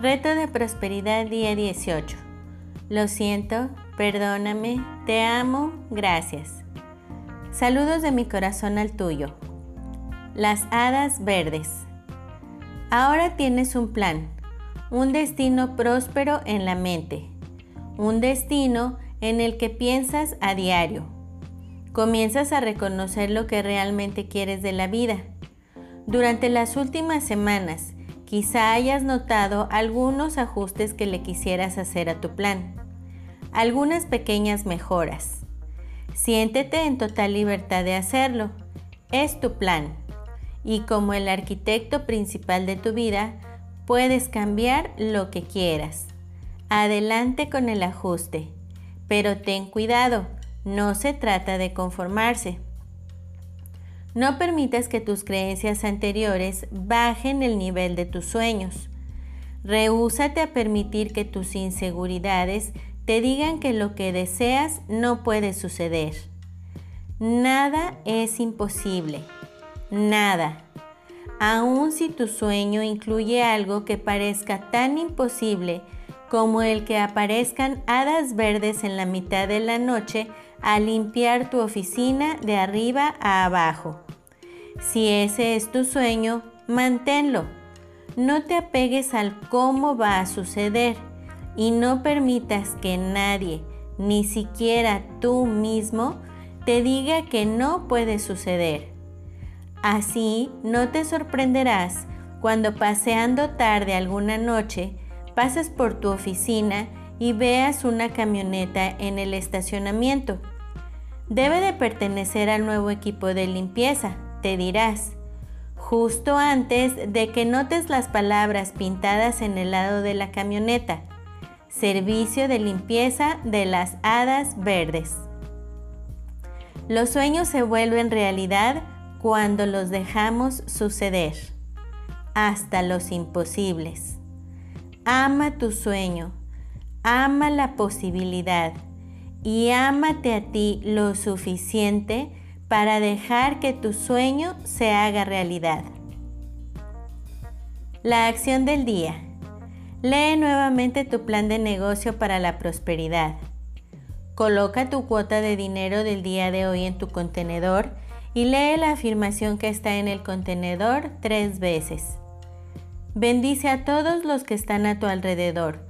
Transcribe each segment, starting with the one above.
Reto de prosperidad día 18. Lo siento, perdóname, te amo, gracias. Saludos de mi corazón al tuyo. Las hadas verdes. Ahora tienes un plan, un destino próspero en la mente, un destino en el que piensas a diario. Comienzas a reconocer lo que realmente quieres de la vida. Durante las últimas semanas, Quizá hayas notado algunos ajustes que le quisieras hacer a tu plan, algunas pequeñas mejoras. Siéntete en total libertad de hacerlo. Es tu plan. Y como el arquitecto principal de tu vida, puedes cambiar lo que quieras. Adelante con el ajuste. Pero ten cuidado, no se trata de conformarse. No permitas que tus creencias anteriores bajen el nivel de tus sueños. Rehúsate a permitir que tus inseguridades te digan que lo que deseas no puede suceder. Nada es imposible. Nada. Aun si tu sueño incluye algo que parezca tan imposible como el que aparezcan hadas verdes en la mitad de la noche a limpiar tu oficina de arriba a abajo. Si ese es tu sueño, manténlo. No te apegues al cómo va a suceder y no permitas que nadie, ni siquiera tú mismo, te diga que no puede suceder. Así no te sorprenderás cuando paseando tarde alguna noche pases por tu oficina y veas una camioneta en el estacionamiento. Debe de pertenecer al nuevo equipo de limpieza, te dirás, justo antes de que notes las palabras pintadas en el lado de la camioneta. Servicio de limpieza de las hadas verdes. Los sueños se vuelven realidad cuando los dejamos suceder, hasta los imposibles. Ama tu sueño, ama la posibilidad y ámate a ti lo suficiente para dejar que tu sueño se haga realidad. La acción del día. Lee nuevamente tu plan de negocio para la prosperidad. Coloca tu cuota de dinero del día de hoy en tu contenedor y lee la afirmación que está en el contenedor tres veces. Bendice a todos los que están a tu alrededor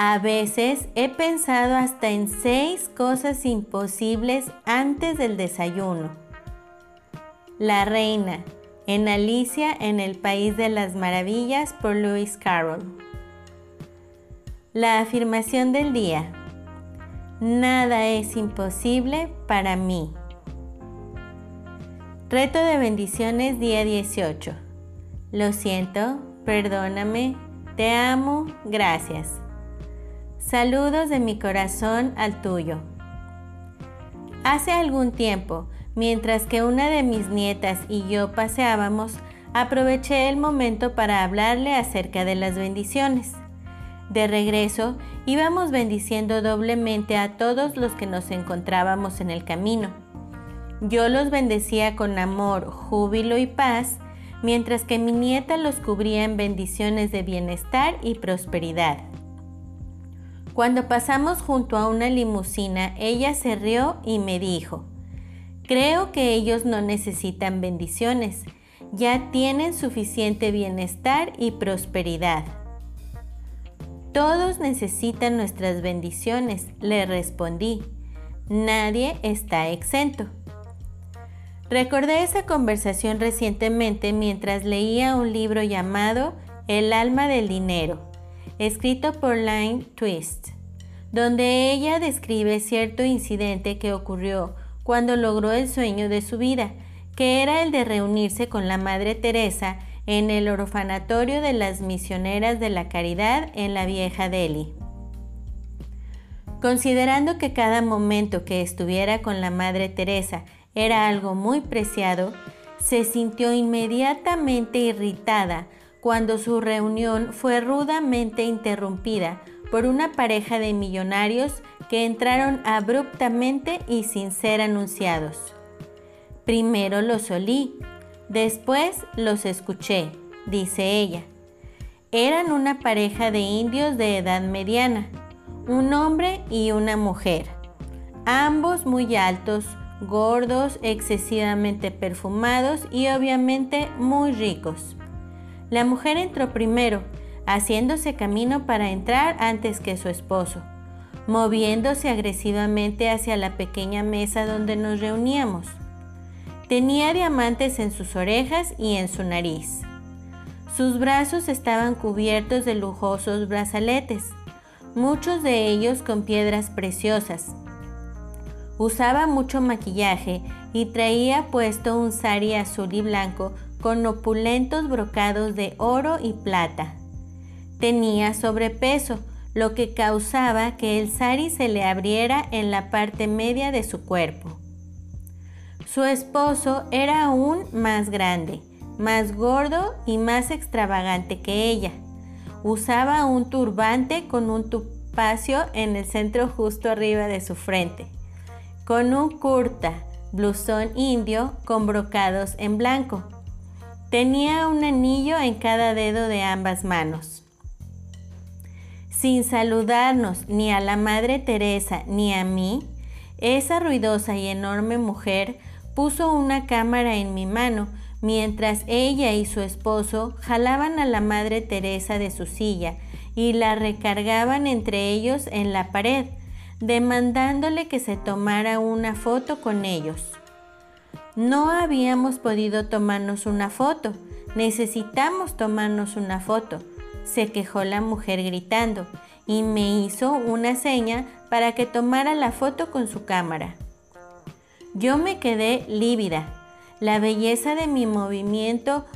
A veces he pensado hasta en seis cosas imposibles antes del desayuno. La reina, en Alicia en el País de las Maravillas por Lewis Carroll. La afirmación del día. Nada es imposible para mí. Reto de bendiciones día 18. Lo siento, perdóname, te amo, gracias. Saludos de mi corazón al tuyo. Hace algún tiempo, mientras que una de mis nietas y yo paseábamos, aproveché el momento para hablarle acerca de las bendiciones. De regreso, íbamos bendiciendo doblemente a todos los que nos encontrábamos en el camino. Yo los bendecía con amor, júbilo y paz, mientras que mi nieta los cubría en bendiciones de bienestar y prosperidad. Cuando pasamos junto a una limusina, ella se rió y me dijo, creo que ellos no necesitan bendiciones, ya tienen suficiente bienestar y prosperidad. Todos necesitan nuestras bendiciones, le respondí. Nadie está exento. Recordé esa conversación recientemente mientras leía un libro llamado El alma del dinero escrito por Line Twist, donde ella describe cierto incidente que ocurrió cuando logró el sueño de su vida, que era el de reunirse con la Madre Teresa en el orfanatorio de las misioneras de la caridad en la vieja Delhi. Considerando que cada momento que estuviera con la Madre Teresa era algo muy preciado, se sintió inmediatamente irritada cuando su reunión fue rudamente interrumpida por una pareja de millonarios que entraron abruptamente y sin ser anunciados. Primero los olí, después los escuché, dice ella. Eran una pareja de indios de edad mediana, un hombre y una mujer, ambos muy altos, gordos, excesivamente perfumados y obviamente muy ricos. La mujer entró primero, haciéndose camino para entrar antes que su esposo, moviéndose agresivamente hacia la pequeña mesa donde nos reuníamos. Tenía diamantes en sus orejas y en su nariz. Sus brazos estaban cubiertos de lujosos brazaletes, muchos de ellos con piedras preciosas, Usaba mucho maquillaje y traía puesto un sari azul y blanco con opulentos brocados de oro y plata. Tenía sobrepeso, lo que causaba que el sari se le abriera en la parte media de su cuerpo. Su esposo era aún más grande, más gordo y más extravagante que ella. Usaba un turbante con un tupacio en el centro justo arriba de su frente con un kurta, blusón indio con brocados en blanco. Tenía un anillo en cada dedo de ambas manos. Sin saludarnos ni a la Madre Teresa ni a mí, esa ruidosa y enorme mujer puso una cámara en mi mano mientras ella y su esposo jalaban a la Madre Teresa de su silla y la recargaban entre ellos en la pared demandándole que se tomara una foto con ellos. No habíamos podido tomarnos una foto, necesitamos tomarnos una foto, se quejó la mujer gritando y me hizo una seña para que tomara la foto con su cámara. Yo me quedé lívida. La belleza de mi movimiento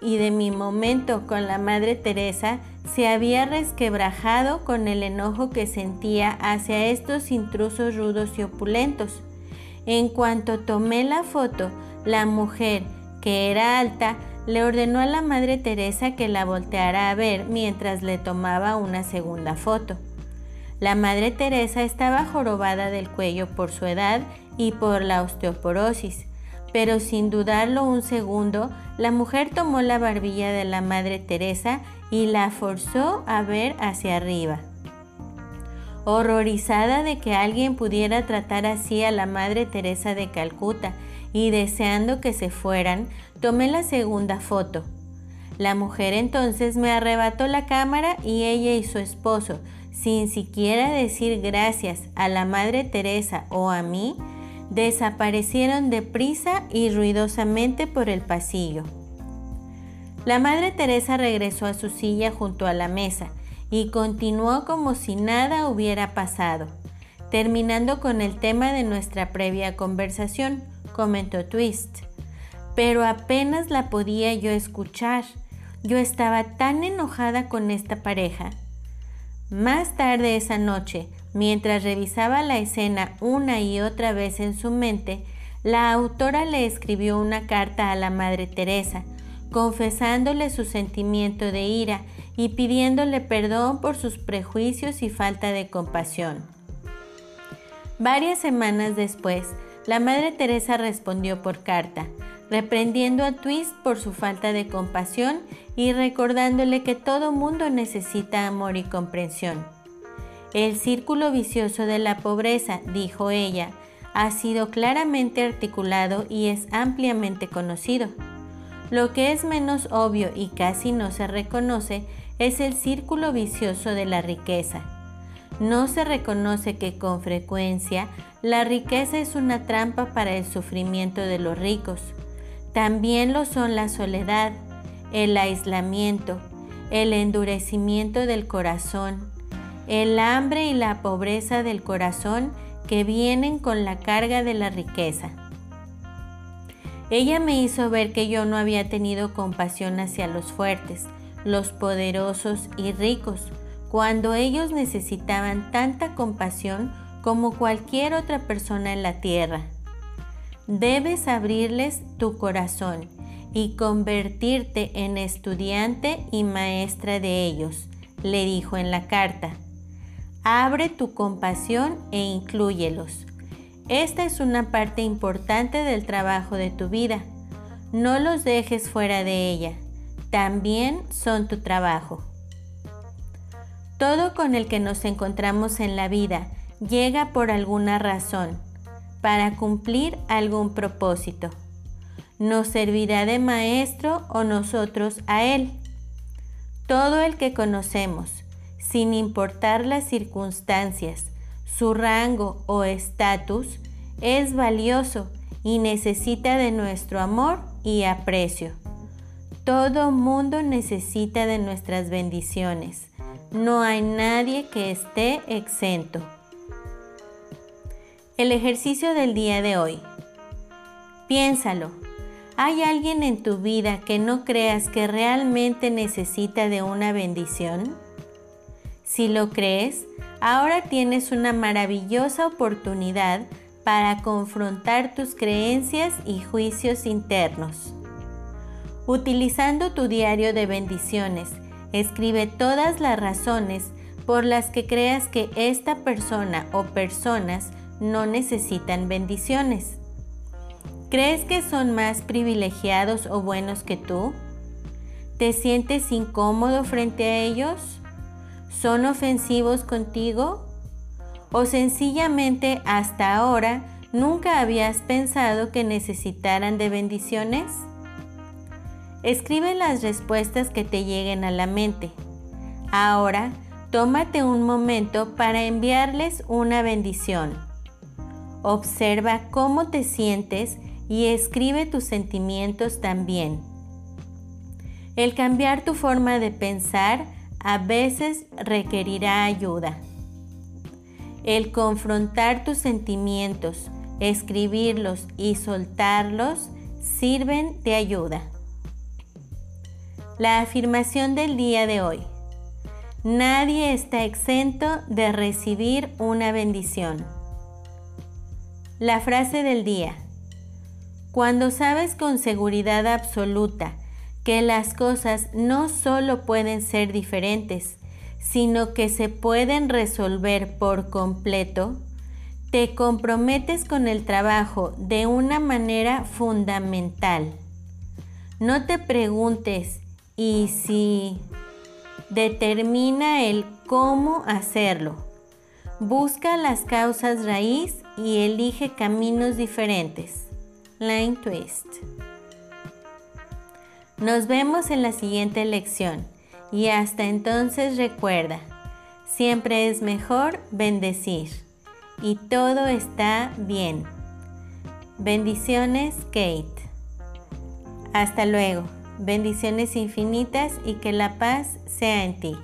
y de mi momento con la Madre Teresa se había resquebrajado con el enojo que sentía hacia estos intrusos rudos y opulentos. En cuanto tomé la foto, la mujer, que era alta, le ordenó a la Madre Teresa que la volteara a ver mientras le tomaba una segunda foto. La Madre Teresa estaba jorobada del cuello por su edad y por la osteoporosis, pero sin dudarlo un segundo, la mujer tomó la barbilla de la Madre Teresa y la forzó a ver hacia arriba. Horrorizada de que alguien pudiera tratar así a la Madre Teresa de Calcuta y deseando que se fueran, tomé la segunda foto. La mujer entonces me arrebató la cámara y ella y su esposo, sin siquiera decir gracias a la Madre Teresa o a mí, desaparecieron deprisa y ruidosamente por el pasillo. La Madre Teresa regresó a su silla junto a la mesa y continuó como si nada hubiera pasado, terminando con el tema de nuestra previa conversación, comentó Twist. Pero apenas la podía yo escuchar. Yo estaba tan enojada con esta pareja. Más tarde esa noche, mientras revisaba la escena una y otra vez en su mente, la autora le escribió una carta a la Madre Teresa, confesándole su sentimiento de ira y pidiéndole perdón por sus prejuicios y falta de compasión. Varias semanas después, la Madre Teresa respondió por carta, reprendiendo a Twist por su falta de compasión y recordándole que todo mundo necesita amor y comprensión. El círculo vicioso de la pobreza, dijo ella, ha sido claramente articulado y es ampliamente conocido. Lo que es menos obvio y casi no se reconoce es el círculo vicioso de la riqueza. No se reconoce que con frecuencia la riqueza es una trampa para el sufrimiento de los ricos. También lo son la soledad, el aislamiento, el endurecimiento del corazón, el hambre y la pobreza del corazón que vienen con la carga de la riqueza. Ella me hizo ver que yo no había tenido compasión hacia los fuertes, los poderosos y ricos, cuando ellos necesitaban tanta compasión como cualquier otra persona en la tierra. Debes abrirles tu corazón y convertirte en estudiante y maestra de ellos, le dijo en la carta. Abre tu compasión e inclúyelos. Esta es una parte importante del trabajo de tu vida. No los dejes fuera de ella. También son tu trabajo. Todo con el que nos encontramos en la vida llega por alguna razón, para cumplir algún propósito. Nos servirá de maestro o nosotros a él. Todo el que conocemos, sin importar las circunstancias, su rango o estatus, es valioso y necesita de nuestro amor y aprecio. Todo mundo necesita de nuestras bendiciones no hay nadie que esté exento. El ejercicio del día de hoy. Piénsalo. ¿Hay alguien en tu vida que no creas que realmente necesita de una bendición? Si lo crees, ahora tienes una maravillosa oportunidad para confrontar tus creencias y juicios internos. Utilizando tu diario de bendiciones, Escribe todas las razones por las que creas que esta persona o personas no necesitan bendiciones. ¿Crees que son más privilegiados o buenos que tú? ¿Te sientes incómodo frente a ellos? ¿Son ofensivos contigo? ¿O sencillamente hasta ahora nunca habías pensado que necesitaran de bendiciones? Escribe las respuestas que te lleguen a la mente. Ahora, tómate un momento para enviarles una bendición. Observa cómo te sientes y escribe tus sentimientos también. El cambiar tu forma de pensar a veces requerirá ayuda. El confrontar tus sentimientos, escribirlos y soltarlos sirven de ayuda. La afirmación del día de hoy. Nadie está exento de recibir una bendición. La frase del día. Cuando sabes con seguridad absoluta que las cosas no solo pueden ser diferentes, sino que se pueden resolver por completo, te comprometes con el trabajo de una manera fundamental. No te preguntes y si determina el cómo hacerlo. Busca las causas raíz y elige caminos diferentes. Line Twist. Nos vemos en la siguiente lección y hasta entonces recuerda, siempre es mejor bendecir y todo está bien. Bendiciones, Kate. Hasta luego. Bendiciones infinitas y que la paz sea en ti.